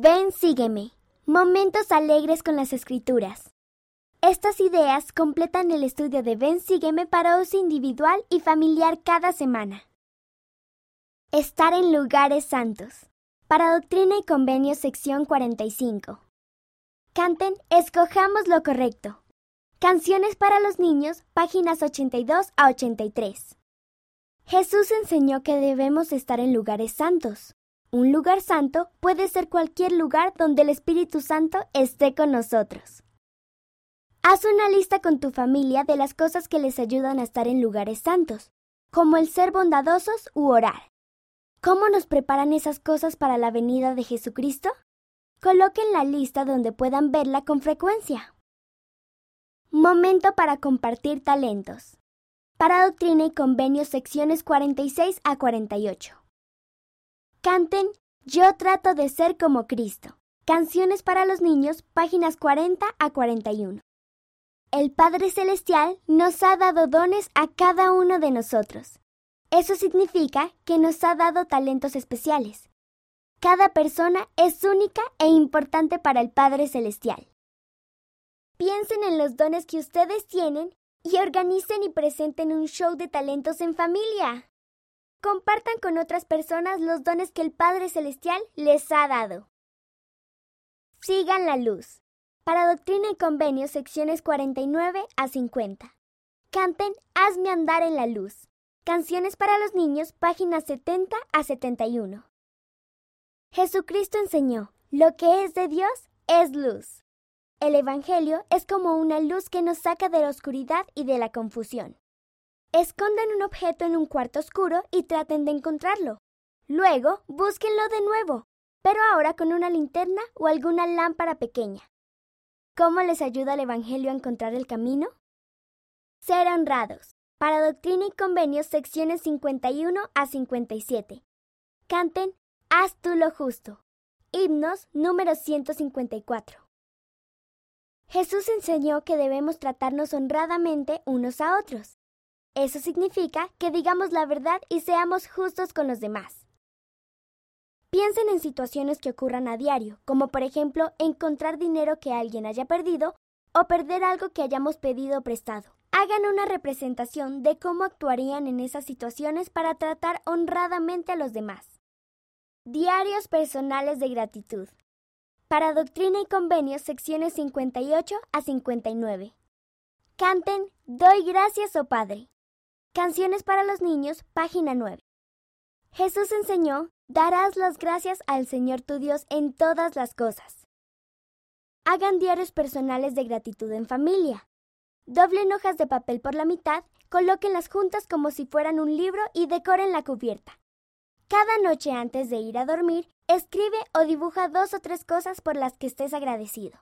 Ven, sígueme. Momentos alegres con las escrituras. Estas ideas completan el estudio de Ven, sígueme para uso individual y familiar cada semana. Estar en lugares santos. Para Doctrina y Convenio, sección 45. Canten, escojamos lo correcto. Canciones para los niños, páginas 82 a 83. Jesús enseñó que debemos estar en lugares santos. Un lugar santo puede ser cualquier lugar donde el Espíritu Santo esté con nosotros. Haz una lista con tu familia de las cosas que les ayudan a estar en lugares santos, como el ser bondadosos u orar. ¿Cómo nos preparan esas cosas para la venida de Jesucristo? Coloquen la lista donde puedan verla con frecuencia. Momento para compartir talentos. Para Doctrina y Convenios secciones 46 a 48. Canten Yo trato de ser como Cristo. Canciones para los niños, páginas 40 a 41. El Padre Celestial nos ha dado dones a cada uno de nosotros. Eso significa que nos ha dado talentos especiales. Cada persona es única e importante para el Padre Celestial. Piensen en los dones que ustedes tienen y organicen y presenten un show de talentos en familia. Compartan con otras personas los dones que el Padre Celestial les ha dado. Sigan la luz. Para Doctrina y Convenios, secciones 49 a 50. Canten Hazme andar en la luz. Canciones para los niños, páginas 70 a 71. Jesucristo enseñó, lo que es de Dios es luz. El Evangelio es como una luz que nos saca de la oscuridad y de la confusión. Escondan un objeto en un cuarto oscuro y traten de encontrarlo. Luego, búsquenlo de nuevo, pero ahora con una linterna o alguna lámpara pequeña. ¿Cómo les ayuda el Evangelio a encontrar el camino? Ser honrados. Para Doctrina y Convenios, secciones 51 a 57. Canten Haz tú lo justo. Himnos número 154. Jesús enseñó que debemos tratarnos honradamente unos a otros. Eso significa que digamos la verdad y seamos justos con los demás. Piensen en situaciones que ocurran a diario, como por ejemplo encontrar dinero que alguien haya perdido o perder algo que hayamos pedido prestado. Hagan una representación de cómo actuarían en esas situaciones para tratar honradamente a los demás. Diarios personales de gratitud. Para Doctrina y Convenios, secciones 58 a 59. Canten Doy gracias, oh Padre. Canciones para los niños, página 9. Jesús enseñó, darás las gracias al Señor tu Dios en todas las cosas. Hagan diarios personales de gratitud en familia. Doblen hojas de papel por la mitad, colóquenlas juntas como si fueran un libro y decoren la cubierta. Cada noche antes de ir a dormir, escribe o dibuja dos o tres cosas por las que estés agradecido.